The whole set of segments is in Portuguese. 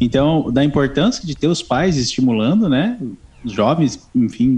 Então, da importância de ter os pais estimulando, né? jovens, enfim,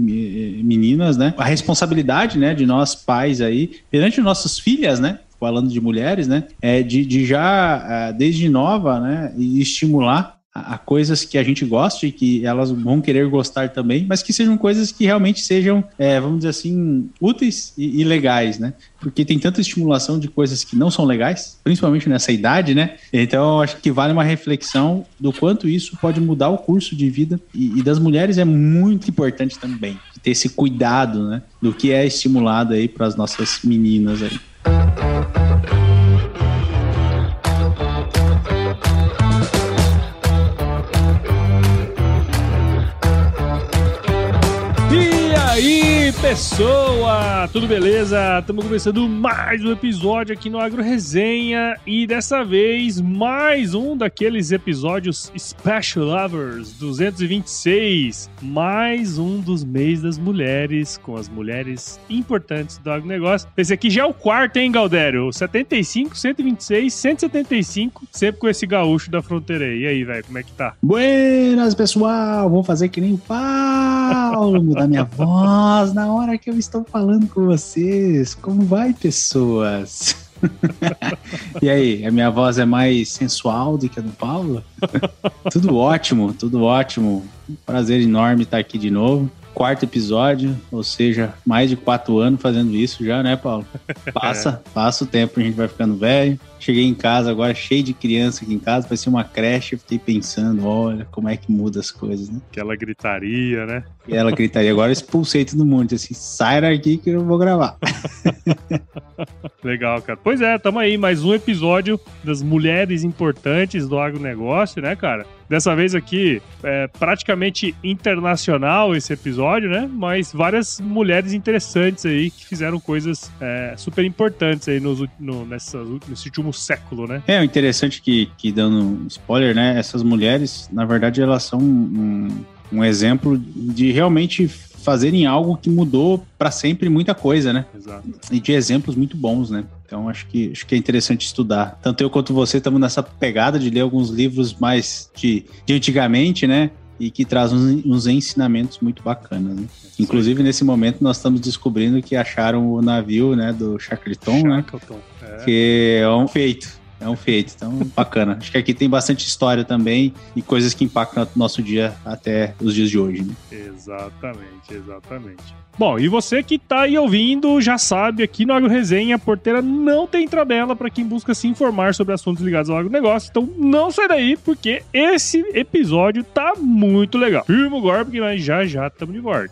meninas, né? A responsabilidade, né, de nós pais aí, perante nossas filhas, né? Falando de mulheres, né? É de, de já, é, desde nova, né? estimular a, coisas que a gente goste e que elas vão querer gostar também, mas que sejam coisas que realmente sejam, é, vamos dizer assim, úteis e, e, legais, né? Porque tem tanta estimulação de coisas que não são legais, principalmente nessa idade, né? Então, acho que vale uma reflexão do quanto isso pode mudar o curso de vida e, e das mulheres é muito importante também ter esse cuidado, né? Do que é estimulado aí para as nossas meninas aí. Pessoa! Tudo beleza? Estamos começando mais um episódio aqui no Agro Resenha e dessa vez mais um daqueles episódios Special Lovers 226, mais um dos mês das mulheres com as mulheres importantes do agronegócio. Esse aqui já é o quarto, hein, Galdério? 75, 126, 175, sempre com esse gaúcho da fronteira aí. E aí, velho, como é que tá? Buenas, pessoal! Vou fazer que nem o Paulo, mudar minha voz na hora que eu estou falando com vocês. Como vai, pessoas? e aí, a minha voz é mais sensual do que a do Paulo? tudo ótimo, tudo ótimo. prazer enorme estar aqui de novo. Quarto episódio, ou seja, mais de quatro anos fazendo isso já, né, Paulo? Passa, passa o tempo, a gente vai ficando velho. Cheguei em casa agora cheio de criança aqui em casa, parecia uma creche. Fiquei pensando, olha como é que muda as coisas, né? Aquela gritaria, né? E ela gritaria. Agora eu expulsei todo mundo, assim, sai daqui que eu vou gravar. Legal, cara. Pois é, tamo aí, mais um episódio das mulheres importantes do agronegócio, né, cara? Dessa vez aqui, é praticamente internacional esse episódio, né? Mas várias mulheres interessantes aí que fizeram coisas é, super importantes aí nos, no, nessas, nesse último século, né? É, o interessante que, que dando um spoiler, né? Essas mulheres, na verdade, elas são um, um exemplo de realmente fazerem algo que mudou para sempre muita coisa, né? Exato. E de exemplos muito bons, né? Então acho que acho que é interessante estudar. Tanto eu quanto você estamos nessa pegada de ler alguns livros mais de, de antigamente, né? E que traz uns, uns ensinamentos muito bacanas, né? Inclusive, nesse momento, nós estamos descobrindo que acharam o navio, né, do Shackleton, né? É. Que é um feito é um feito. Então, bacana. Acho que aqui tem bastante história também e coisas que impactam o nosso dia até os dias de hoje. Né? Exatamente, exatamente. Bom, e você que tá aí ouvindo já sabe, aqui no Agro Resenha, a porteira não tem tabela para quem busca se informar sobre assuntos ligados ao agronegócio. Então não sai daí, porque esse episódio tá muito legal. Firma o golpe que nós já já estamos de volta.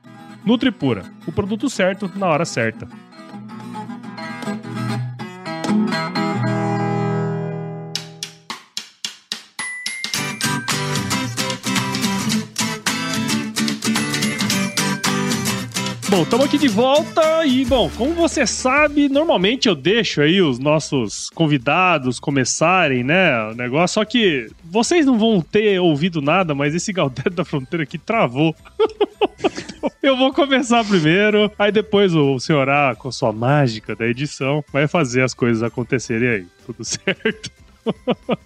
Nutripura, o produto certo na hora certa. Bom, estamos aqui de volta e, bom, como você sabe, normalmente eu deixo aí os nossos convidados começarem, né, o negócio, só que vocês não vão ter ouvido nada, mas esse Galdério da Fronteira aqui travou. eu vou começar primeiro, aí depois o senhor A, com sua mágica da edição, vai fazer as coisas acontecerem aí. Tudo certo?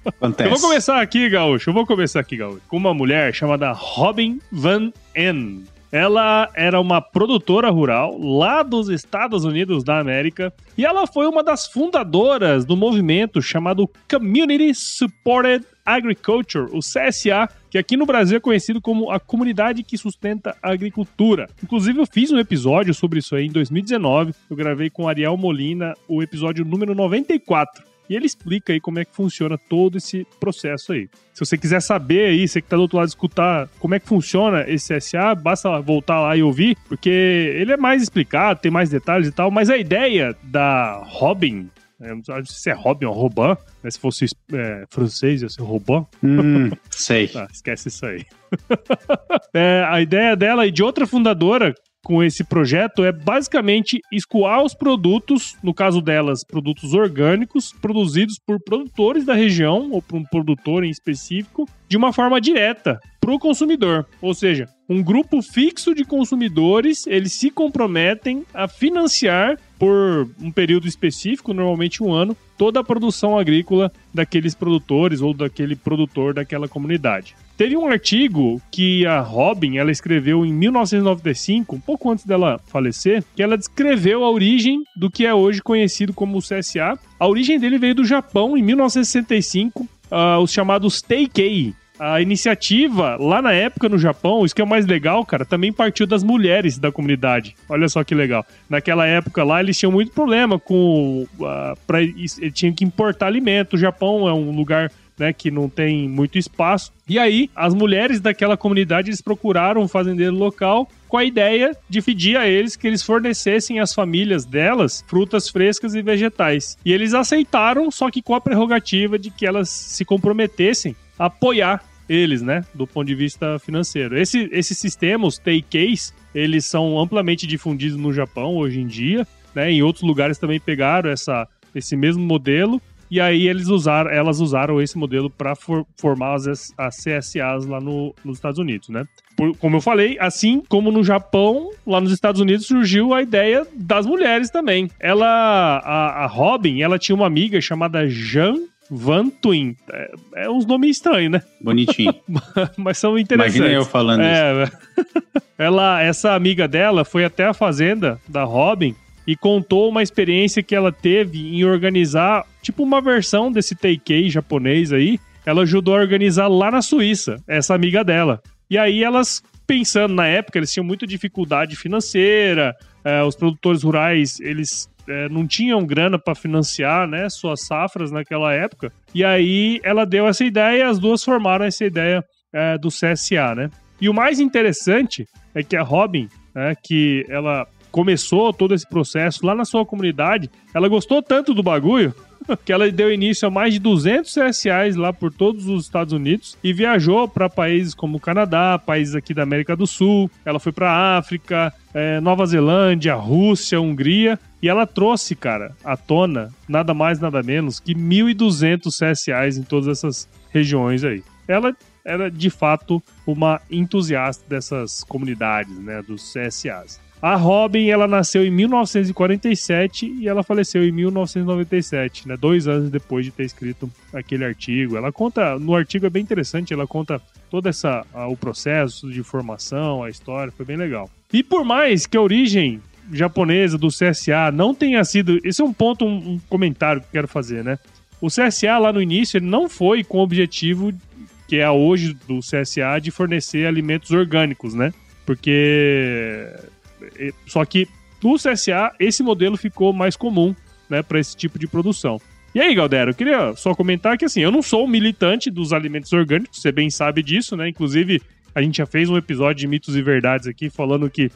Acontece. Eu vou começar aqui, Gaúcho. Eu vou começar aqui, Gaúcho, com uma mulher chamada Robin Van En. Ela era uma produtora rural lá dos Estados Unidos da América e ela foi uma das fundadoras do movimento chamado Community Supported Agriculture, o CSA, que aqui no Brasil é conhecido como a comunidade que sustenta a agricultura. Inclusive, eu fiz um episódio sobre isso aí em 2019. Eu gravei com Ariel Molina o episódio número 94. E ele explica aí como é que funciona todo esse processo aí. Se você quiser saber aí, você que tá do outro lado escutar como é que funciona esse SA, basta voltar lá e ouvir, porque ele é mais explicado, tem mais detalhes e tal, mas a ideia da Robin, é, não sei se é Robin ou Robin, né? Se fosse é, francês, ia ser Robin. Hum, sei. Ah, esquece isso aí. é, a ideia dela e de outra fundadora com esse projeto é basicamente escoar os produtos, no caso delas, produtos orgânicos, produzidos por produtores da região ou por um produtor em específico, de uma forma direta para o consumidor. Ou seja, um grupo fixo de consumidores, eles se comprometem a financiar por um período específico, normalmente um ano, toda a produção agrícola daqueles produtores ou daquele produtor daquela comunidade. Teve um artigo que a Robin ela escreveu em 1995, um pouco antes dela falecer, que ela descreveu a origem do que é hoje conhecido como o CSA. A origem dele veio do Japão em 1965, uh, ah, os chamados Teikei, a iniciativa, lá na época no Japão, isso que é o mais legal, cara, também partiu das mulheres da comunidade. Olha só que legal. Naquela época lá, eles tinham muito problema com. Uh, pra, eles tinham que importar alimento. O Japão é um lugar né, que não tem muito espaço. E aí, as mulheres daquela comunidade eles procuraram um fazendeiro local com a ideia de pedir a eles que eles fornecessem às famílias delas frutas frescas e vegetais. E eles aceitaram, só que com a prerrogativa de que elas se comprometessem apoiar eles, né, do ponto de vista financeiro. Esse, esse sistema, os Teikeis, eles são amplamente difundidos no Japão hoje em dia, né, em outros lugares também pegaram essa, esse mesmo modelo e aí eles usaram, elas usaram esse modelo para for, formar as, as CSAs lá no, nos Estados Unidos, né? Por, como eu falei, assim como no Japão, lá nos Estados Unidos surgiu a ideia das mulheres também. Ela, a, a Robin, ela tinha uma amiga chamada Jean Van Twin. É, é uns nomes estranhos, né? Bonitinho. Mas são interessantes. Imagina eu falando é, isso. ela, essa amiga dela foi até a fazenda da Robin e contou uma experiência que ela teve em organizar, tipo uma versão desse Teikei japonês aí. Ela ajudou a organizar lá na Suíça, essa amiga dela. E aí elas, pensando na época, eles tinham muita dificuldade financeira, é, os produtores rurais, eles é, não tinham grana para financiar né, suas safras naquela época. E aí ela deu essa ideia, as duas formaram essa ideia é, do CSA, né? E o mais interessante é que a Robin, né, que ela começou todo esse processo lá na sua comunidade, ela gostou tanto do bagulho que ela deu início a mais de 200 CSAs lá por todos os Estados Unidos e viajou para países como o Canadá, países aqui da América do Sul. Ela foi para África, é, Nova Zelândia, Rússia, Hungria e ela trouxe, cara, à tona nada mais nada menos que 1.200 CSAs em todas essas regiões aí. Ela era de fato uma entusiasta dessas comunidades, né, dos CSAs. A Robin, ela nasceu em 1947 e ela faleceu em 1997, né? Dois anos depois de ter escrito aquele artigo. Ela conta, no artigo é bem interessante, ela conta todo essa, o processo de formação, a história, foi bem legal. E por mais que a origem japonesa do CSA não tenha sido. Esse é um ponto, um, um comentário que eu quero fazer, né? O CSA lá no início ele não foi com o objetivo que é hoje do CSA de fornecer alimentos orgânicos, né? Porque só que no CSA, esse modelo ficou mais comum né, para esse tipo de produção. E aí, Galdero, eu queria só comentar que assim, eu não sou um militante dos alimentos orgânicos, você bem sabe disso, né? Inclusive, a gente já fez um episódio de mitos e verdades aqui falando que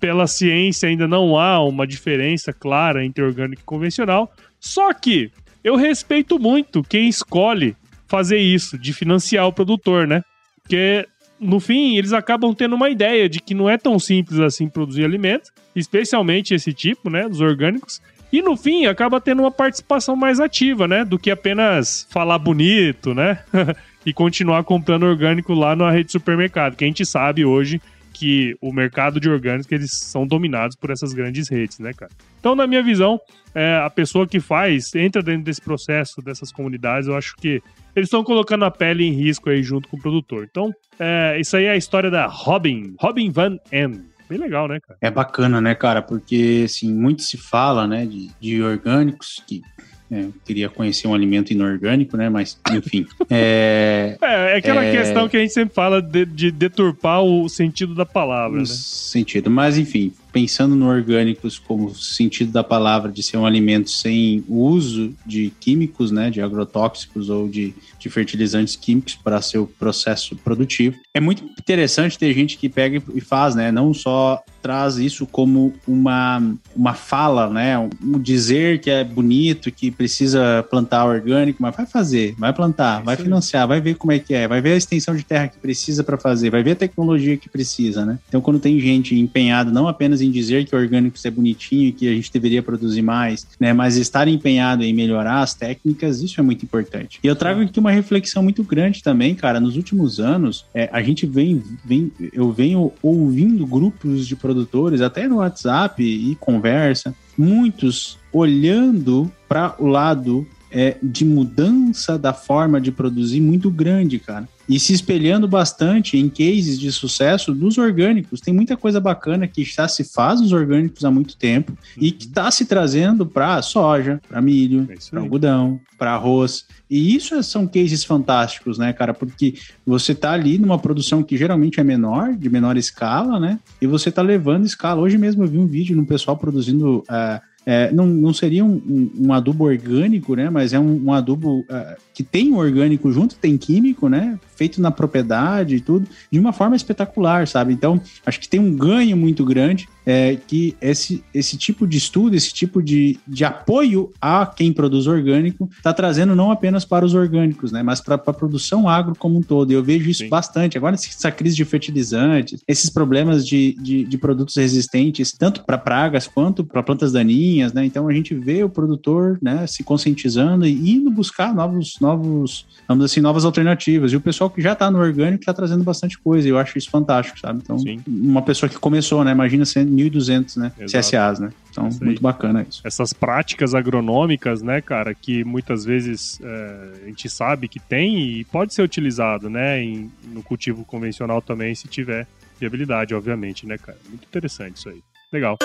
pela ciência ainda não há uma diferença clara entre orgânico e convencional. Só que eu respeito muito quem escolhe fazer isso, de financiar o produtor, né? Porque no fim, eles acabam tendo uma ideia de que não é tão simples assim produzir alimentos, especialmente esse tipo, né, dos orgânicos. E no fim, acaba tendo uma participação mais ativa, né, do que apenas falar bonito, né, e continuar comprando orgânico lá na rede de supermercado, que a gente sabe hoje que o mercado de orgânicos eles são dominados por essas grandes redes, né, cara? Então, na minha visão, é, a pessoa que faz entra dentro desse processo, dessas comunidades, eu acho que eles estão colocando a pele em risco aí junto com o produtor. Então, é, isso aí é a história da Robin, Robin Van M. Bem legal, né, cara? É bacana, né, cara? Porque, assim, muito se fala, né, de, de orgânicos que é, eu queria conhecer um alimento inorgânico, né? Mas, enfim. É, é, é aquela é... questão que a gente sempre fala de, de deturpar o sentido da palavra, né? Sentido. Mas, enfim, pensando no orgânicos como sentido da palavra de ser um alimento sem uso de químicos, né, de agrotóxicos ou de, de fertilizantes químicos para seu processo produtivo. É muito interessante ter gente que pega e faz, né, não só traz isso como uma, uma fala, né, um dizer que é bonito, que precisa plantar orgânico, mas vai fazer, vai plantar, vai financiar, vai ver como é que é, vai ver a extensão de terra que precisa para fazer, vai ver a tecnologia que precisa, né? Então, quando tem gente empenhada não apenas em dizer que orgânicos é bonitinho e que a gente deveria produzir mais, né? Mas estar empenhado em melhorar as técnicas, isso é muito importante. E eu trago aqui uma reflexão muito grande também, cara. Nos últimos anos, é, a gente vem, vem, eu venho ouvindo grupos de produtores, até no WhatsApp e conversa, muitos olhando para o lado é, de mudança da forma de produzir muito grande, cara e se espelhando bastante em cases de sucesso dos orgânicos. Tem muita coisa bacana que já se faz os orgânicos há muito tempo e que está se trazendo para soja, para milho, é para algodão, para arroz. E isso é, são cases fantásticos, né, cara? Porque você está ali numa produção que geralmente é menor, de menor escala, né? E você está levando escala. Hoje mesmo eu vi um vídeo no pessoal produzindo. Uh, é, não, não seria um, um, um, adubo orgânico, né? Mas é um, um adubo uh, que tem orgânico junto, tem químico, né? Feito na propriedade e tudo, de uma forma espetacular, sabe? Então, acho que tem um ganho muito grande é, que esse, esse tipo de estudo, esse tipo de, de apoio a quem produz orgânico está trazendo não apenas para os orgânicos, né? Mas para a produção agro como um todo. E eu vejo isso Sim. bastante. Agora, essa crise de fertilizantes, esses problemas de, de, de produtos resistentes, tanto para pragas quanto para plantas daninhas, né? Então, a gente vê o produtor né, se conscientizando e indo buscar novos novos, vamos assim, novas alternativas. E o pessoal que já está no orgânico está trazendo bastante coisa. E eu acho isso fantástico, sabe? Então, Sim. uma pessoa que começou, né? Imagina sendo 1.200, né? Exato. CSAs, né? Então, muito bacana isso. Essas práticas agronômicas, né, cara, que muitas vezes é, a gente sabe que tem e pode ser utilizado, né, em, no cultivo convencional também, se tiver viabilidade, obviamente, né, cara? Muito interessante isso aí. Legal.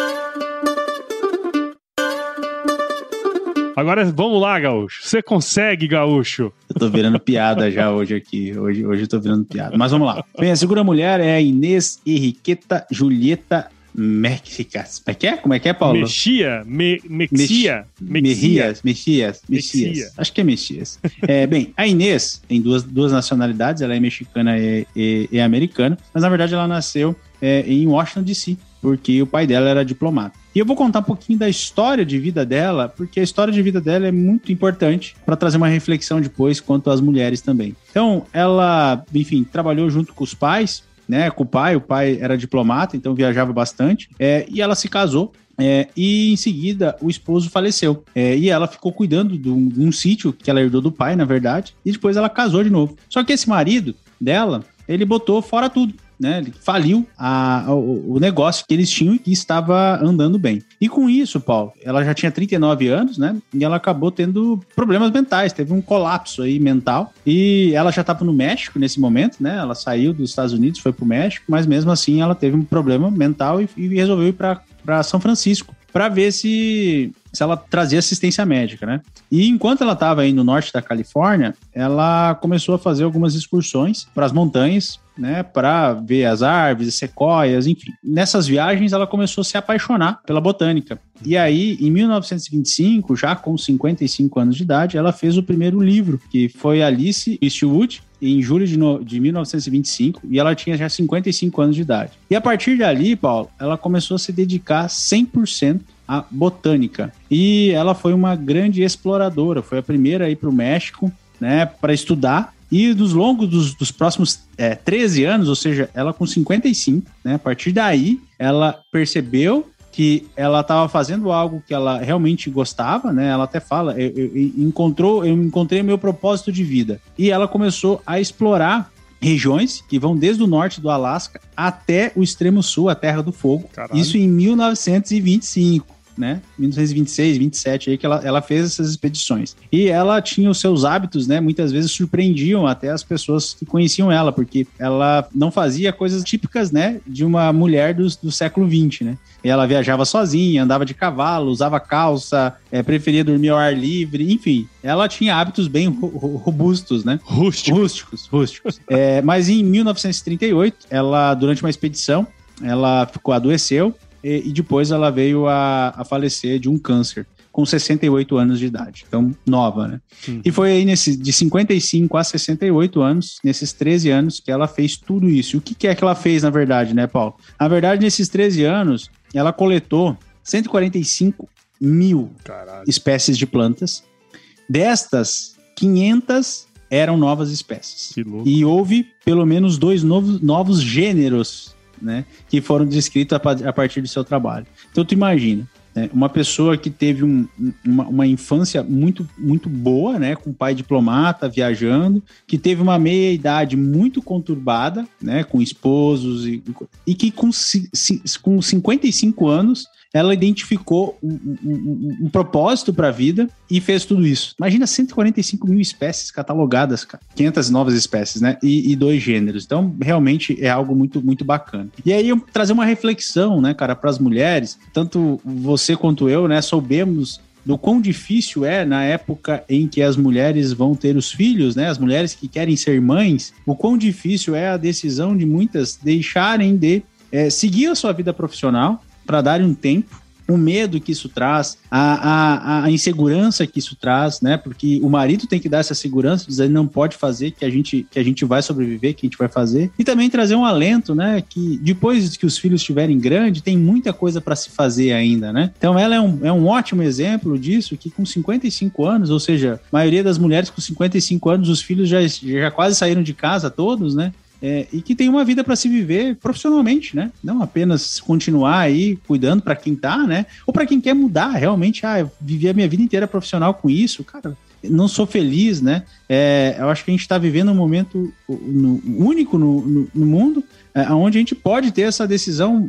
Agora vamos lá, Gaúcho. Você consegue, Gaúcho. Eu tô virando piada já hoje aqui. Hoje, hoje eu tô virando piada. Mas vamos lá. Bem, a segunda mulher é a Inês Henriqueta Julieta Mexicas. Como é que é? Como é que é, Paulo? Mexia? Me, mexia? Mexias, Mexias, Mexias. Acho que é Mexias. é, bem, a Inês tem duas, duas nacionalidades, ela é mexicana e, e, e americana, mas na verdade ela nasceu é, em Washington, D.C., porque o pai dela era diplomata. E eu vou contar um pouquinho da história de vida dela, porque a história de vida dela é muito importante para trazer uma reflexão depois quanto às mulheres também. Então, ela, enfim, trabalhou junto com os pais, né, com o pai, o pai era diplomata, então viajava bastante, é, e ela se casou é, e em seguida o esposo faleceu. É, e ela ficou cuidando de um, de um, sítio que ela herdou do pai, na verdade, e depois ela casou de novo. Só que esse marido dela, ele botou fora tudo né? Ele faliu a, a, o negócio que eles tinham e que estava andando bem. E com isso, Paulo, ela já tinha 39 anos, né? E ela acabou tendo problemas mentais, teve um colapso aí mental. E ela já estava no México nesse momento, né? Ela saiu dos Estados Unidos, foi para o México, mas mesmo assim ela teve um problema mental e, e resolveu ir para São Francisco para ver se, se ela trazia assistência médica, né? E enquanto ela estava aí no norte da Califórnia, ela começou a fazer algumas excursões para as montanhas, né, para ver as árvores, sequoias, enfim. Nessas viagens ela começou a se apaixonar pela botânica. E aí, em 1925, já com 55 anos de idade, ela fez o primeiro livro, que foi Alice Eastwood, em julho de, no, de 1925 e ela tinha já 55 anos de idade. E a partir dali, Paulo, ela começou a se dedicar 100% à botânica. E ela foi uma grande exploradora, foi a primeira a ir para o México, né, para estudar. E dos longos dos, dos próximos é, 13 anos, ou seja, ela com 55, né, a partir daí, ela percebeu que ela estava fazendo algo que ela realmente gostava, né? Ela até fala, eu, eu, encontrou, eu encontrei meu propósito de vida. E ela começou a explorar regiões que vão desde o norte do Alasca até o extremo sul, a Terra do Fogo. Caralho. Isso em 1925 né? 1926, 27 aí que ela, ela fez essas expedições. E ela tinha os seus hábitos, né? Muitas vezes surpreendiam até as pessoas que conheciam ela, porque ela não fazia coisas típicas, né? De uma mulher do, do século 20, né? E ela viajava sozinha, andava de cavalo, usava calça, é, preferia dormir ao ar livre, enfim. Ela tinha hábitos bem ro robustos, né? Rústico. Rústicos, rústicos. é, mas em 1938, ela, durante uma expedição, ela ficou, adoeceu e, e depois ela veio a, a falecer de um câncer com 68 anos de idade. Então, nova, né? Uhum. E foi aí nesse, de 55 a 68 anos, nesses 13 anos, que ela fez tudo isso. O que, que é que ela fez, na verdade, né, Paulo? Na verdade, nesses 13 anos, ela coletou 145 mil Caralho. espécies de plantas. Destas, 500 eram novas espécies. Que louco. E houve pelo menos dois novos, novos gêneros, né? Que foram descritos a, pa- a partir do seu trabalho. Então, tu imagina, né, uma pessoa que teve um- uma, uma infância muito, muito boa, né? Com pai diplomata, viajando, que teve uma meia-idade muito conturbada, né? Com esposos e, e que com, com 55 anos ela identificou um, um- um- propósito para a vida e fez tudo isso. Imagina 145 mil espécies catalogadas, cara. 500 novas espécies, né? E, e dois gêneros. Então, realmente é algo muito, muito bacana. E aí, eu trazer uma reflexão, né, cara, para as mulheres, tanto você quanto eu, né, soubemos do quão difícil é na época em que as mulheres vão ter os filhos, né? As mulheres que querem ser mães, o quão difícil é a decisão de muitas deixarem de eh, seguir a sua vida profissional para darem um tempo, o medo que isso traz, a, a, a insegurança que isso traz, né? Porque o marido tem que dar essa segurança, dizer não pode fazer, que a gente que a gente vai sobreviver, que a gente vai fazer, e também trazer um alento, né? Que depois que os filhos estiverem grandes, tem muita coisa para se fazer ainda, né? Então ela é um, é um ótimo exemplo disso, que com 55 anos, ou seja, a maioria das mulheres com 55 anos, os filhos já, já quase saíram de casa todos, né? É, e que tem uma vida para se viver profissionalmente, né? Não apenas continuar aí cuidando para quem tá, né? Ou para quem quer mudar realmente, ah, eu vivi a minha vida inteira profissional com isso, cara. Não sou feliz, né? É, eu acho que a gente está vivendo um momento no- único no, no- no mundo, é, onde a gente pode ter essa decisão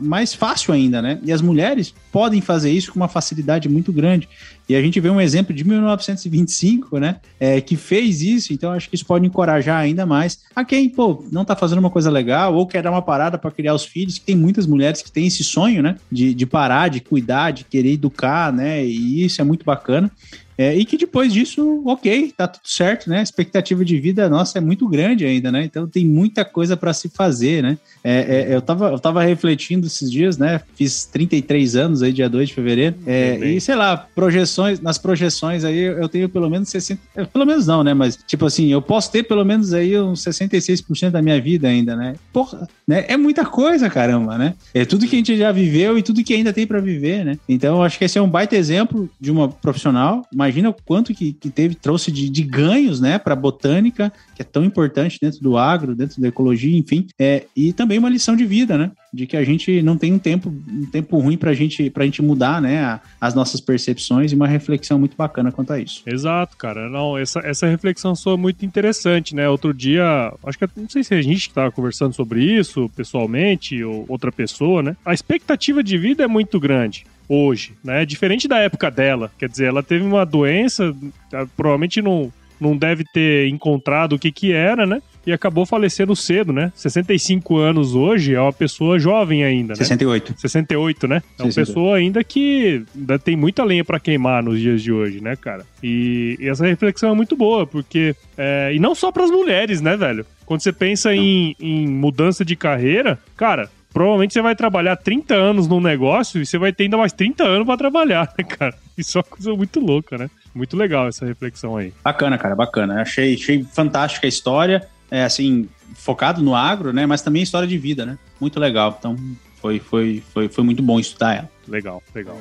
mais fácil ainda, né? E as mulheres podem fazer isso com uma facilidade muito grande. E a gente vê um exemplo de 1925, né? É, que fez isso, então acho que isso pode encorajar ainda mais a quem, pô, não tá fazendo uma coisa legal ou quer dar uma parada para criar os filhos, que tem muitas mulheres que têm esse sonho, né? De, de parar, de cuidar, de querer educar, né? E isso é muito bacana. É, e que depois disso, ok, tá tudo certo, né? A expectativa de vida nossa é muito grande ainda, né? Então tem muita coisa para se fazer, né? É, é, eu, tava, eu tava refletindo esses dias, né? Fiz 33 anos aí, dia 2 de fevereiro. É, e sei lá, projeções, nas projeções aí eu tenho pelo menos 60. é, Pelo menos não, né? Mas, tipo assim, eu posso ter pelo menos aí uns 66% da minha vida ainda, né? Porra, né? É muita coisa, caramba, né? É tudo que a gente já viveu e tudo que ainda tem para viver, né? Então, eu acho que esse é um baita exemplo de uma profissional. Imagina o quanto que, que teve, trouxe de, de ganhos, né, para botânica, que é tão importante dentro do agro, dentro da ecologia, enfim. É, e também uma lição de vida, né? De que a gente não tem um tempo, um tempo ruim pra gente, pra gente mudar, né, a- as nossas percepções e uma reflexão muito bacana quanto a isso. Exato, cara. Não, essa, essa reflexão sua é muito interessante, né? Outro dia, acho que não sei se a gente que tava conversando sobre isso pessoalmente ou outra pessoa, né? A expectativa de vida é muito grande hoje, né? Diferente da época dela. Quer dizer, ela teve uma doença, ah, provavelmente não, não deve ter encontrado o que que era, né? E acabou falecendo cedo, né? 65 anos hoje é uma pessoa jovem ainda, né? 68. 68, né? É uma 68. pessoa ainda que ainda tem muita lenha pra queimar nos dias de hoje, né, cara? E, e essa reflexão é muito boa, porque. é, e não só pras mulheres, né, velho? Quando você pensa em, em mudança de carreira, cara. Provavelmente você vai trabalhar 30 anos num negócio e você vai ter ainda mais 30 anos pra trabalhar, né, cara? Isso é uma coisa muito louca, né? Muito legal essa reflexão aí. Bacana, cara, bacana. Achei, achei fantástica a história, é assim, focado no agro, né, mas também história de vida, né? Muito legal. Então, foi, foi, foi, foi muito bom estudar ela. Legal, legal.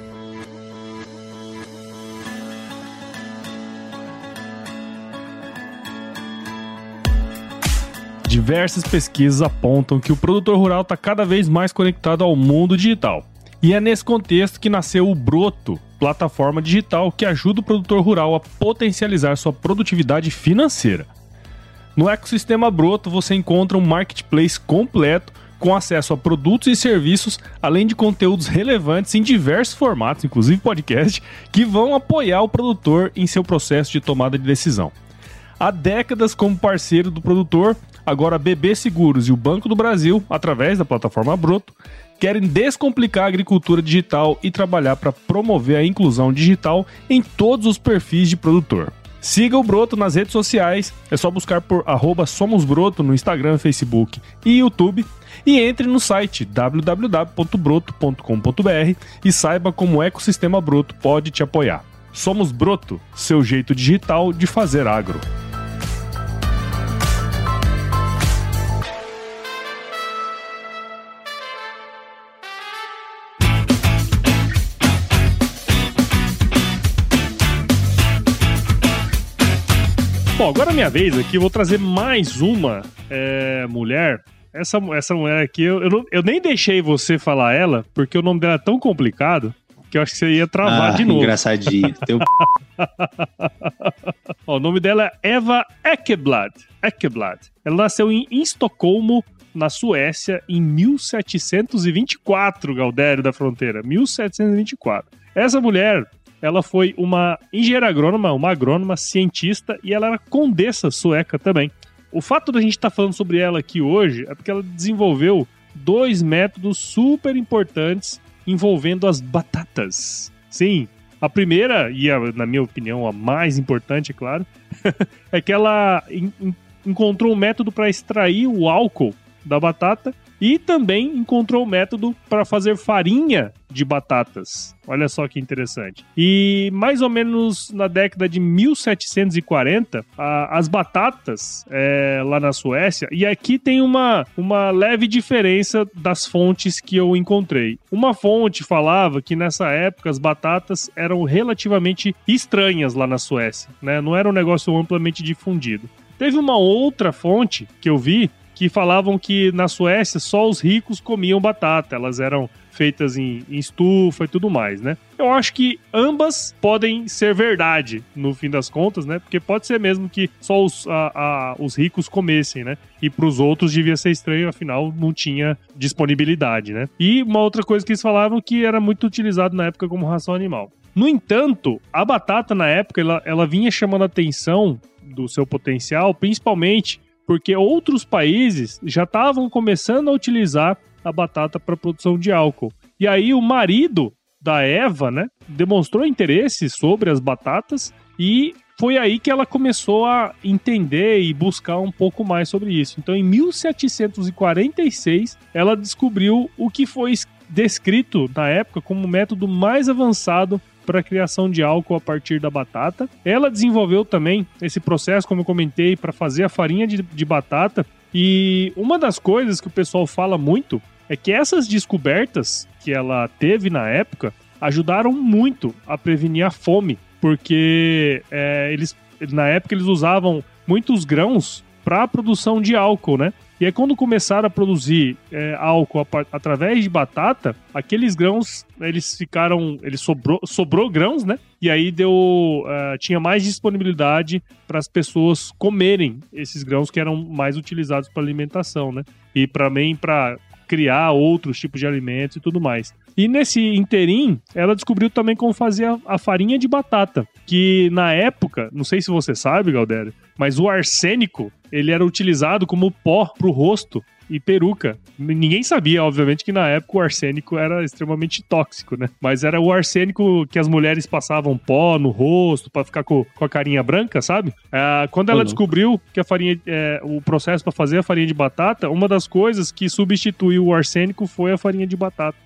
Diversas pesquisas apontam que o produtor rural está cada vez mais conectado ao mundo digital. E é nesse contexto que nasceu o Broto, plataforma digital que ajuda o produtor rural a potencializar sua produtividade financeira. No ecossistema Broto você encontra um marketplace completo com acesso a produtos e serviços, além de conteúdos relevantes em diversos formatos, inclusive podcast, que vão apoiar o produtor em seu processo de tomada de decisão. Há décadas como parceiro do produtor, agora a BB Seguros e o Banco do Brasil, através da plataforma Broto, querem descomplicar a agricultura digital e trabalhar para promover a inclusão digital em todos os perfis de produtor. Siga o Broto nas redes sociais, é só buscar por @somosbroto no Instagram, Facebook e YouTube e entre no site www.broto.com.br e saiba como o ecossistema Broto pode te apoiar. Somos Broto, seu jeito digital de fazer agro. Bom, agora é minha vez aqui, vou trazer mais uma é, mulher. Essa, essa mulher aqui, eu, eu, não, eu, nem deixei você falar ela, porque o nome dela é tão complicado que eu acho que você ia travar ah, de novo. Engraçadinho. Teu... Ó, o nome dela é Eva Ekeblad. Ekeblad. Ela nasceu em, em Estocolmo, na Suécia, em 1724, Galdério da Fronteira. 1724. Essa mulher ela foi uma engenheira agrônoma, uma agrônoma, cientista e ela era condessa sueca também. O fato da gente estar tá falando sobre ela aqui hoje é porque ela desenvolveu dois métodos super importantes envolvendo as batatas. Sim, a primeira, e a, na minha opinião a mais importante, é claro, é que ela encontrou um método para extrair o álcool da batata e também encontrou o método para fazer farinha de batatas. Olha só que interessante. E mais ou menos na década de 1740, a, as batatas é, lá na Suécia, e aqui tem uma, uma leve diferença das fontes que eu encontrei. Uma fonte falava que nessa época as batatas eram relativamente estranhas lá na Suécia, né? não era um negócio amplamente difundido. Teve uma outra fonte que eu vi que falavam que na Suécia só os ricos comiam batata, elas eram feitas em, em, estufa e tudo mais, né? Eu acho que ambas podem ser verdade, no fim das contas, né? Porque pode ser mesmo que só os, a, a, os ricos comessem, né? E para os outros devia ser estranho, afinal não tinha disponibilidade, né? E uma outra coisa que eles falavam que era muito utilizado na época como ração animal. No entanto, a batata na época ela, ela vinha chamando a atenção do seu potencial, principalmente porque outros países já estavam começando a utilizar a batata para produção de álcool. E aí o marido da Eva, né, demonstrou interesse sobre as batatas e foi aí que ela começou a entender e buscar um pouco mais sobre isso. Então, em 1746, ela descobriu o que foi descrito na época como o método mais avançado para a criação de álcool a partir da batata. Ela desenvolveu também esse processo, como eu comentei, para fazer a farinha de, de batata. E uma das coisas que o pessoal fala muito é que essas descobertas que ela teve na época ajudaram muito a prevenir a fome, porque é, eles na época eles usavam muitos grãos para a produção de álcool, né? E aí, quando começaram a produzir é, álcool através de batata, aqueles grãos, eles ficaram. Eles sobrou, sobrou grãos, né? E aí deu. Uh, tinha mais disponibilidade para as pessoas comerem esses grãos que eram mais utilizados para alimentação, né? E também para criar outros tipos de alimentos e tudo mais. E nesse interim, ela descobriu também como fazer a, a farinha de batata, que na época, não sei se você sabe, Galdério, mas o arsênico, ele era utilizado como pó pro rosto e peruca. Ninguém sabia, obviamente, que na época o arsênico era extremamente tóxico, né? Mas era o arsênico que as mulheres passavam pó no rosto para ficar com, com, a carinha branca, sabe? É, quando ela uhum. descobriu que a farinha, é, o processo para fazer a farinha de batata, uma das coisas que substituiu o arsênico foi a farinha de batata.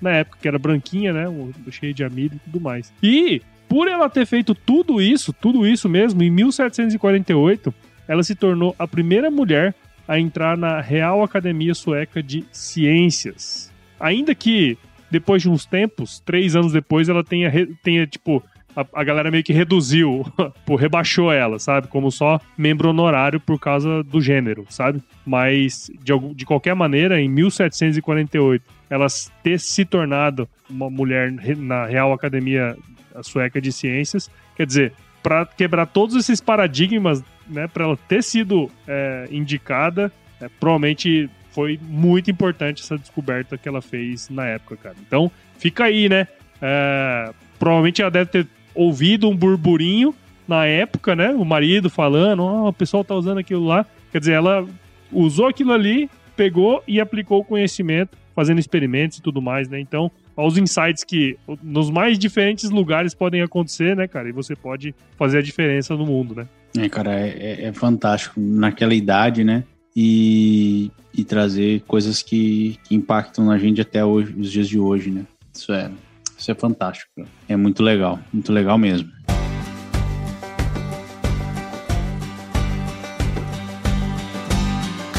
Na época, que era branquinha, né? Cheia de amido e tudo mais. E por ela ter feito tudo isso, tudo isso mesmo, em 1748, ela se tornou a primeira mulher a entrar na Real Academia Sueca de Ciências. Ainda que depois de uns tempos, três anos depois, ela tenha, tenha tipo, a, a galera meio que reduziu, pô, rebaixou ela, sabe? Como só membro honorário por causa do gênero, sabe? Mas, de, de qualquer maneira, em 1748, ela ter se tornado uma mulher na Real Academia Sueca de Ciências, quer dizer, para quebrar todos esses paradigmas né, para ela ter sido é, indicada, é, provavelmente foi muito importante essa descoberta que ela fez na época, cara. Então, fica aí, né? É, provavelmente ela deve ter ouvido um burburinho na época, né? O marido falando, oh, o pessoal tá usando aquilo lá. Quer dizer, ela usou aquilo ali, pegou e aplicou o conhecimento, fazendo experimentos e tudo mais, né? Então, aos insights que nos mais diferentes lugares podem acontecer, né, cara? E você pode fazer a diferença no mundo, né? É, cara, é, é, é fantástico. Naquela idade, né? E, e trazer coisas que, que impactam na gente até hoje, os dias de hoje, né? Isso é, isso é fantástico. É muito legal, muito legal mesmo.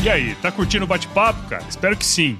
E aí, tá curtindo o bate-papo, cara? Espero que sim.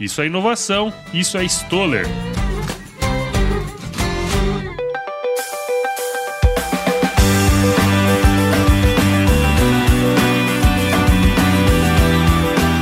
Isso é inovação, isso é Stoller.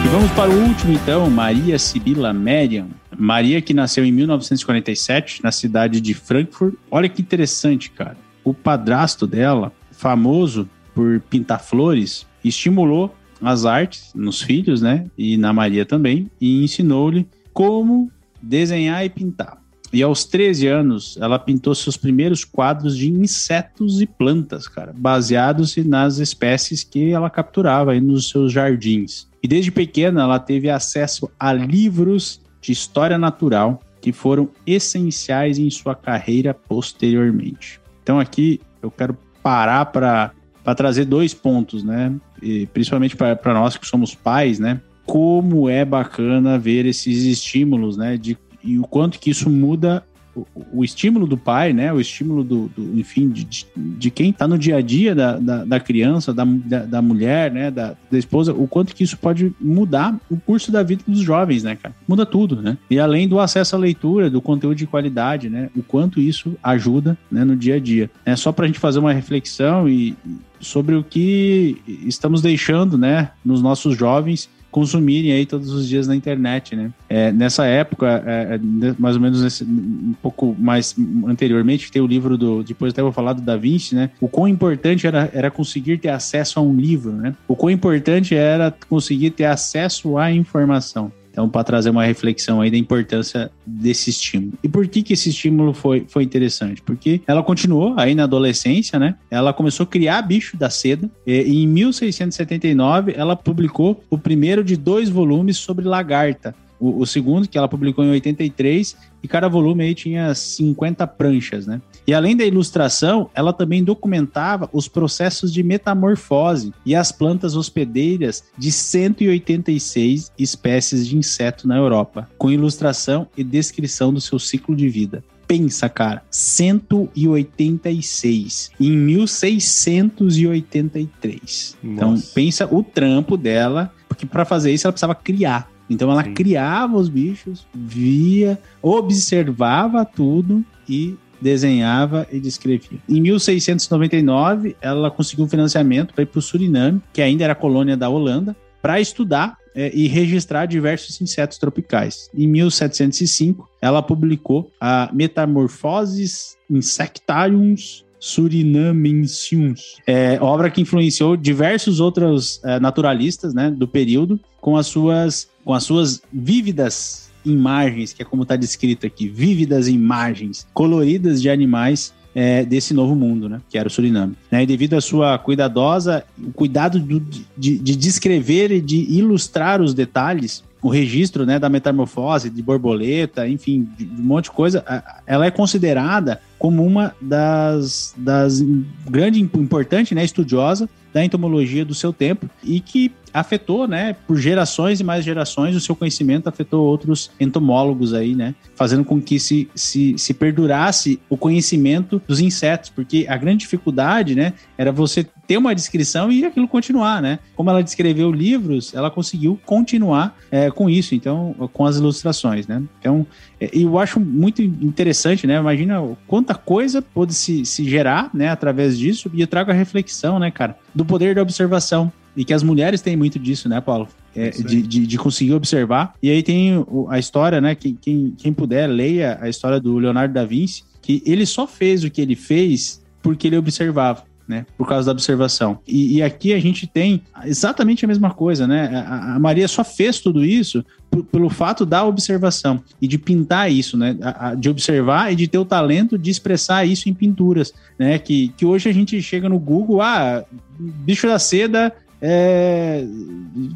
E vamos para o último então, Maria Sibila Merian. Maria que nasceu em 1947 na cidade de Frankfurt. Olha que interessante, cara. O padrasto dela famoso por pintar flores, estimulou as artes nos filhos, né? E na Maria também, e ensinou-lhe como desenhar e pintar. E aos 13 anos, ela pintou seus primeiros quadros de insetos e plantas, cara, baseados nas espécies que ela capturava aí nos seus jardins. E desde pequena, ela teve acesso a livros de história natural que foram essenciais em sua carreira posteriormente. Então aqui eu quero parar para trazer dois pontos, né? E principalmente para nós que somos pais, né? Como é bacana ver esses estímulos, né? De, e o quanto que isso muda o, o, estímulo do pai, né? O estímulo do, do enfim, de, de, quem está no dia a dia da, da, da criança, da, da, da, mulher, né? Da, da esposa, o quanto que isso pode mudar o curso da vida dos jovens, né, cara? Muda tudo, né? E além do acesso à leitura, do conteúdo de qualidade, né? O quanto isso ajuda, né, no dia a dia. É só para a gente fazer uma reflexão e sobre o que estamos deixando, né, nos nossos jovens consumirem aí todos os dias na internet, né? É, nessa época, é, é mais ou menos nesse, um pouco mais anteriormente, tem o livro do, depois até vou falar do Da Vinci, né? O quão importante era, era conseguir ter acesso a um livro, né? O quão importante era conseguir ter acesso à informação. Então, para trazer uma reflexão aí da importância desse estímulo. E por que, que esse estímulo foi, foi interessante? Porque ela continuou aí na adolescência, né? Ela começou a criar bicho da seda. E em 1679, ela publicou o primeiro de dois volumes sobre lagarta o, o, segundo, que ela publicou em 83, e cada volume aí tinha 50 pranchas, né? E além da ilustração, ela também documentava os processos de metamorfose e as plantas hospedeiras de 186 espécies de inseto na Europa, com ilustração e descrição do seu ciclo de vida pensa, cara, 186 em 1683. Então, Nossa. Então, pensa o trampo dela, porque para fazer isso ela precisava criar. Então ela Sim. criava os bichos, via, observava tudo e desenhava e descrevia. Em 1699, ela conseguiu um financiamento para ir para o Suriname, que ainda era colônia da Holanda, para estudar é, e registrar diversos insetos tropicais. Em 1705, ela publicou a Metamorphoses Insectariums Surinamensiums, é, obra que influenciou diversos outros é, naturalistas né, do período com as suas com as suas vívidas imagens, que é como está descrito aqui, vívidas imagens coloridas de animais é, desse novo mundo, né? Que era o Suriname. Né, e devido à sua cuidadosa, o cuidado do, de, de descrever e de ilustrar os detalhes, o registro né, da metamorfose, de borboleta, enfim, de, de um monte de coisa, ela é considerada como uma das, das grande, importante, né, estudiosa da entomologia do seu tempo e que afetou, né, por gerações e mais gerações, o seu conhecimento afetou outros entomólogos aí, né, fazendo com que se, se, se perdurasse o conhecimento dos insetos, porque a grande dificuldade, né, era você ter uma descrição e aquilo continuar, né? Como ela descreveu livros, ela conseguiu continuar é, com isso, então, com as ilustrações, né? Então, é, eu acho muito interessante, né? Imagina quanta coisa pode se, se gerar, né, através disso, e eu trago a reflexão, né, cara, do poder da observação. E que as mulheres têm muito disso, né, Paulo? É, de, de, de, conseguir observar. E aí tem a história, né? Quem, quem, quem puder, leia a história do Leonardo da Vinci, que ele só fez o que ele fez porque ele observava né? Por causa da observação. E, e aqui a gente tem exatamente a mesma coisa, né? A, a Maria só fez tudo isso por, pelo fato da observação e de pintar isso, né? A, a, de observar e de ter o talento de expressar isso em pinturas, né? Que, que hoje a gente chega no Google, ah, bicho da seda é,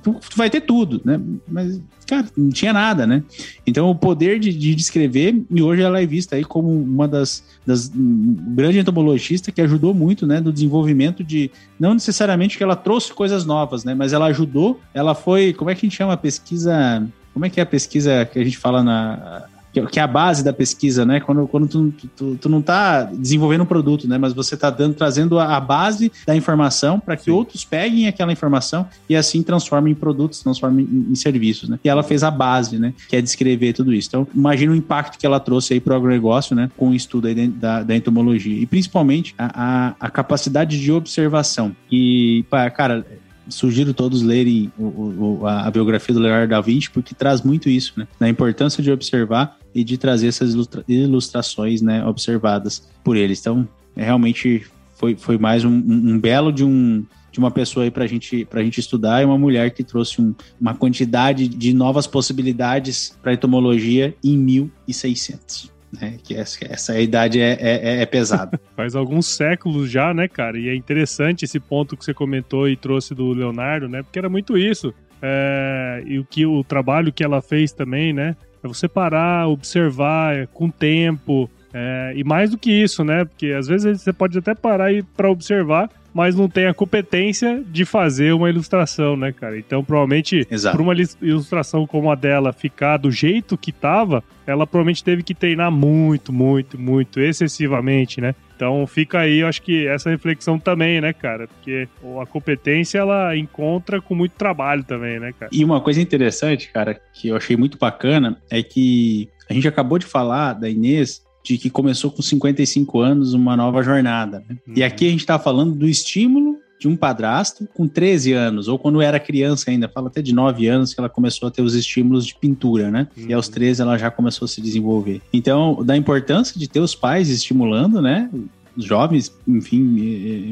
tu, tu, vai ter tudo, né? Mas, cara, não tinha nada, né? Então, o poder de, de descrever, e hoje ela é vista aí como uma das, das um grande entomologista que ajudou muito, né, no desenvolvimento de, não necessariamente que ela trouxe coisas novas, né? Mas ela ajudou, ela foi, como é que a gente chama a pesquisa, como é que é a pesquisa que a gente fala na que é a base da pesquisa, né? Quando, quando tu, tu, tu não está desenvolvendo um produto, né? Mas você está trazendo a, a, base da informação para que Sim. outros peguem aquela informação e assim transformem em produtos, transformem em, em, serviços, né? E ela fez a base, né? Que é descrever tudo isso. Então, imagina o impacto que ela trouxe aí para o agronegócio, né? Com o estudo aí da, da entomologia. E principalmente a, a, a capacidade de observação. E, cara, sugiro todos lerem o, o, a, biografia do Leonardo da Vinci, porque traz muito isso, né? Na importância de observar e de trazer essas ilustra ilustrações, né, observadas por eles. Então, é, realmente foi, foi mais um, um, um belo de um de uma pessoa aí para gente, a gente estudar e uma mulher que trouxe um, uma quantidade de novas possibilidades para entomologia em 1600 né? Que essa, essa idade é, é, é pesada. Faz alguns séculos já, né, cara? E é interessante esse ponto que você comentou e trouxe do Leonardo, né? Porque era muito isso. É, e o que o trabalho que ela fez também, né? É você parar, observar é, com tempo. É, e mais do que isso, né? Porque às vezes você pode até parar para observar, mas não tem a competência de fazer uma ilustração, né, cara? Então, provavelmente, para uma ilustração como a dela ficar do jeito que tava, ela provavelmente teve que treinar muito, muito, muito, excessivamente, né? Então fica aí, eu acho que essa reflexão também, né, cara? Porque a competência ela encontra com muito trabalho também, né, cara? E uma coisa interessante, cara, que eu achei muito bacana é que a gente acabou de falar da Inês de que começou com 55 anos uma nova jornada. Né? Uhum. E aqui a gente está falando do estímulo de um padrasto com 13 anos, ou quando era criança ainda, fala até de 9 anos que ela começou a ter os estímulos de pintura, né? Uhum. E aos 13 ela já começou a se desenvolver. Então, da importância de ter os pais estimulando, né? jovens, enfim,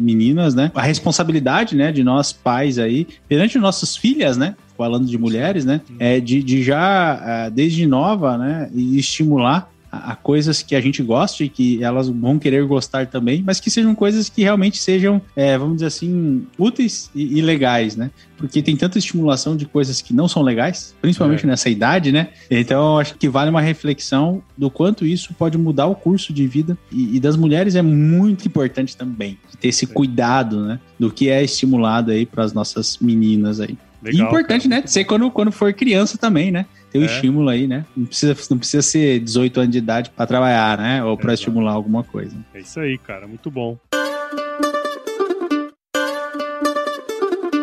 meninas, né? A responsabilidade, né, de nós pais aí, perante nossas filhas, né? Falando de mulheres, né? É de, de já, ah, desde nova, né? estimular a, coisas que a gente goste e que elas vão querer gostar também, mas que sejam coisas que realmente sejam, é, vamos dizer assim, úteis e, e, legais, né? Porque tem tanta estimulação de coisas que não são legais, principalmente é. nessa idade, né? Então, acho que vale uma reflexão do quanto isso pode mudar o curso de vida e, e das mulheres é muito importante também ter esse cuidado, né? Do que é estimulado aí para as nossas meninas aí. Legal, e importante, cara. né? Ser quando, quando for criança também, né? Ter o é. estímulo aí, né? Não precisa, não precisa ser 18 anos de idade para trabalhar, né? Ou para estimular alguma coisa. É isso aí, cara. Muito bom.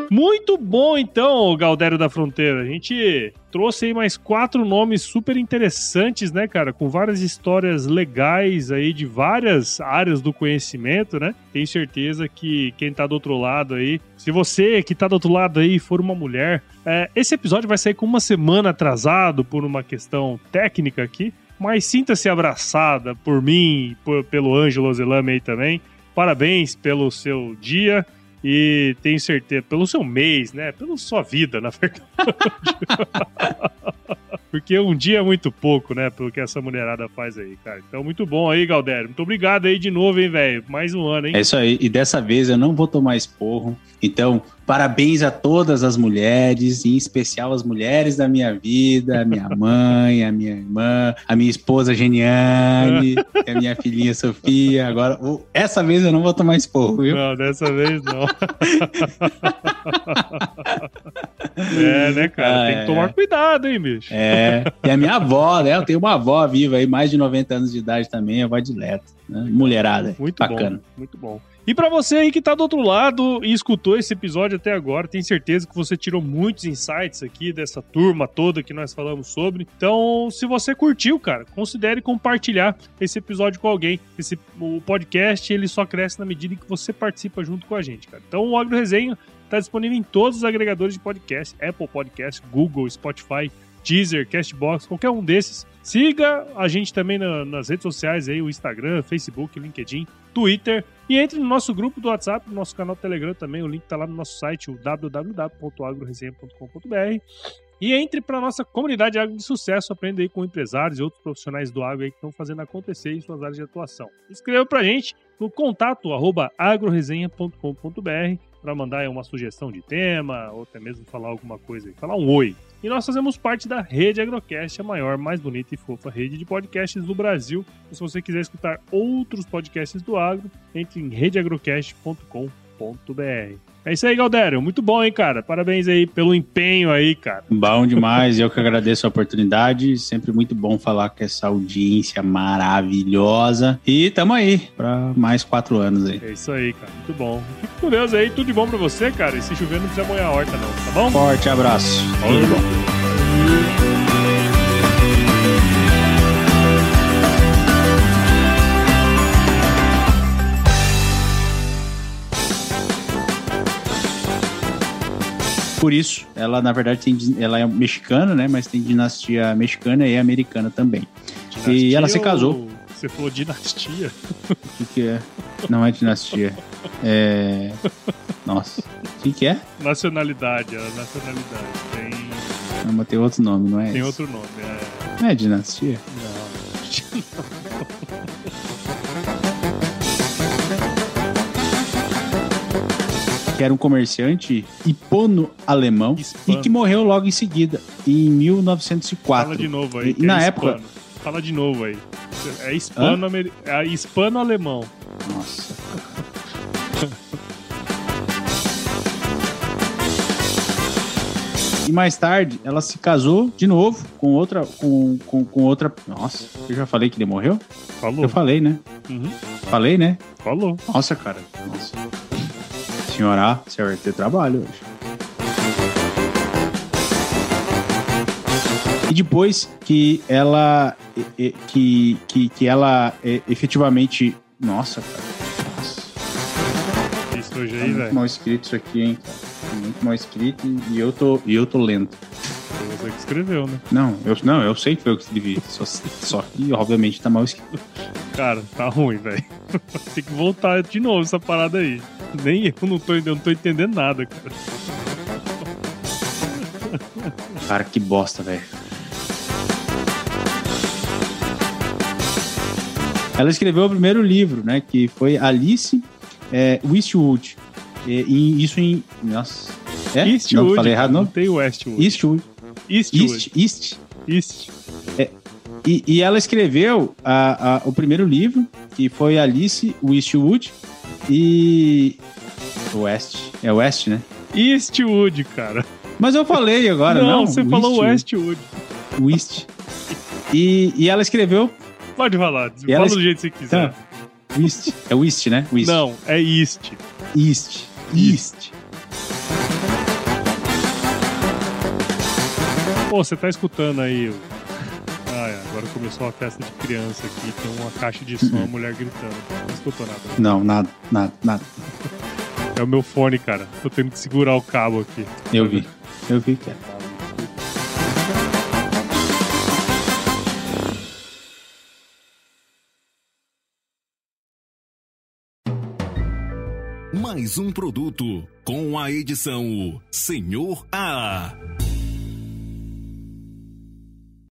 Muito bom, então, Galdério da Fronteira. A gente trouxe aí mais quatro nomes super interessantes, né, cara? Com várias histórias legais aí de várias áreas do conhecimento, né? Tenho certeza que quem tá do outro lado aí, se você que tá do outro lado aí for uma mulher, é, esse episódio vai sair com uma semana atrasado por uma questão técnica aqui, mas sinta-se abraçada por mim, por, pelo Ângelo Zelame aí também. Parabéns pelo seu dia. E tenho certeza, pelo seu mês, né? Pela sua vida, na verdade. Porque um dia é muito pouco, né? Pelo que essa mulherada faz aí, cara. Então, muito bom aí, Galdério. Muito obrigado aí de novo, hein, velho? Mais um ano, hein? É isso aí. E dessa vez eu não vou tomar esporro. Então, Parabéns a todas as mulheres, em especial as mulheres da minha vida, a minha mãe, a minha irmã, a minha esposa Geniane, a minha filhinha Sofia. Agora, essa vez eu não vou tomar esporro, viu? Não, dessa vez não. é, né, cara? Ah, Tem que é. tomar cuidado, hein, bicho? É. E a minha avó, né? Eu tenho uma avó viva aí, mais de 90 anos de idade também, avó de Leto. Né? Mulherada. Muito bacana. Bom, muito bom. E para você aí que tá do outro lado e escutou esse episódio até agora, tenho certeza que você tirou muitos insights aqui dessa turma toda que nós falamos sobre. Então, se você curtiu, cara, considere compartilhar esse episódio com alguém. Esse o podcast, ele só cresce na medida em que você participa junto com a gente, cara. Então, o Agro Resenha tá disponível em todos os agregadores de podcast, Apple Podcast, Google, Spotify, Deezer, Castbox, qualquer um desses. Siga a gente também na, nas redes sociais aí, o Instagram, Facebook, LinkedIn, Twitter. E entre no nosso grupo do WhatsApp, no nosso canal Telegram também. O link está lá no nosso site, o www.agroresenha.com.br. E entre para nossa comunidade Agro de Sucesso, aprenda aí com empresários e outros profissionais do agro aí que estão fazendo acontecer em suas áreas de atuação. Escreva para a gente no contato arroba agroresenha.com.br para mandar uma sugestão de tema ou até mesmo falar alguma coisa, falar um oi. E nós fazemos parte da Rede Agrocast, a maior, mais bonita e fofa rede de podcasts do Brasil. E se você quiser escutar outros podcasts do agro, entre em redeagrocast.com.br. É isso aí, Galdério. Muito bom, hein, cara? Parabéns aí pelo empenho aí, cara. Bom demais. Eu que agradeço a oportunidade. Sempre muito bom falar com essa audiência maravilhosa. E tamo aí para mais quatro anos aí. É isso aí, cara. Muito bom. Fique com Deus aí. Tudo de bom pra você, cara. E se chover, não precisa molhar a horta, não. Tá bom? Forte abraço. Tudo bom. Por isso, ela na verdade tem, ela é mexicana, né? Mas tem dinastia mexicana e americana também. Dinastia e ela se casou. Você falou dinastia? O que, que é? Não é dinastia. É. Nossa. O que, que é? Nacionalidade, a nacionalidade. Tem. Não, mas tem outro nome, não é? Tem esse? outro nome, é. Não é dinastia? Não. que era um comerciante hipono-alemão e que morreu logo em seguida, em 1904. Fala de novo aí. E, na é época. Fala de novo aí. É hispano-alemão. É hispano -alemão. Nossa. E mais tarde, ela se casou de novo com outra. Com, com, com outra. Nossa, eu já falei que ele morreu? Falou. Eu falei, né? Uhum. Falei, né? Falou. Nossa, cara. Nossa senhora, você vai ter trabalho hoje. E depois que ela que, que, que ela efetivamente. Nossa, cara. Nossa. Isso hoje aí, tá muito mal escrito isso aqui, hein, Muito mal escrito e eu tô, e eu tô lento. Foi você que escreveu, né? Não, eu, não, eu sei que foi eu que escrevi. Só, só que, obviamente, tá mal escrito. Cara, tá ruim, velho. Tem que voltar de novo essa parada aí. Nem eu não tô, eu não tô entendendo nada, cara. Cara, que bosta, velho. Ela escreveu o primeiro livro, né? Que foi Alice é, Westwood. E, e isso em. Nossa. É? Eastwood. Não falei errado, não? Não tem Westwood. Eastwood. Eastwood. East. East. East. É, e, e, ela escreveu a, a, o primeiro livro, que foi Alice Westwood, e. West. É West, né? Eastwood, cara. Mas eu falei agora, não? Não, você falou Westwood. West. E, e ela escreveu. Pode falar, fala ela... do jeito que você quiser. East. É West, né? West. Não, é East. East. East. Pô, você tá escutando aí. Ah, agora começou uma festa de criança aqui, tem uma caixa de som, a mulher gritando. Não escutou nada. Não, nada, nada, nada. É o meu fone, cara. Tô tendo que segurar o cabo aqui. Eu vi. Eu vi, cara. Mais um produto com a edição Senhor A.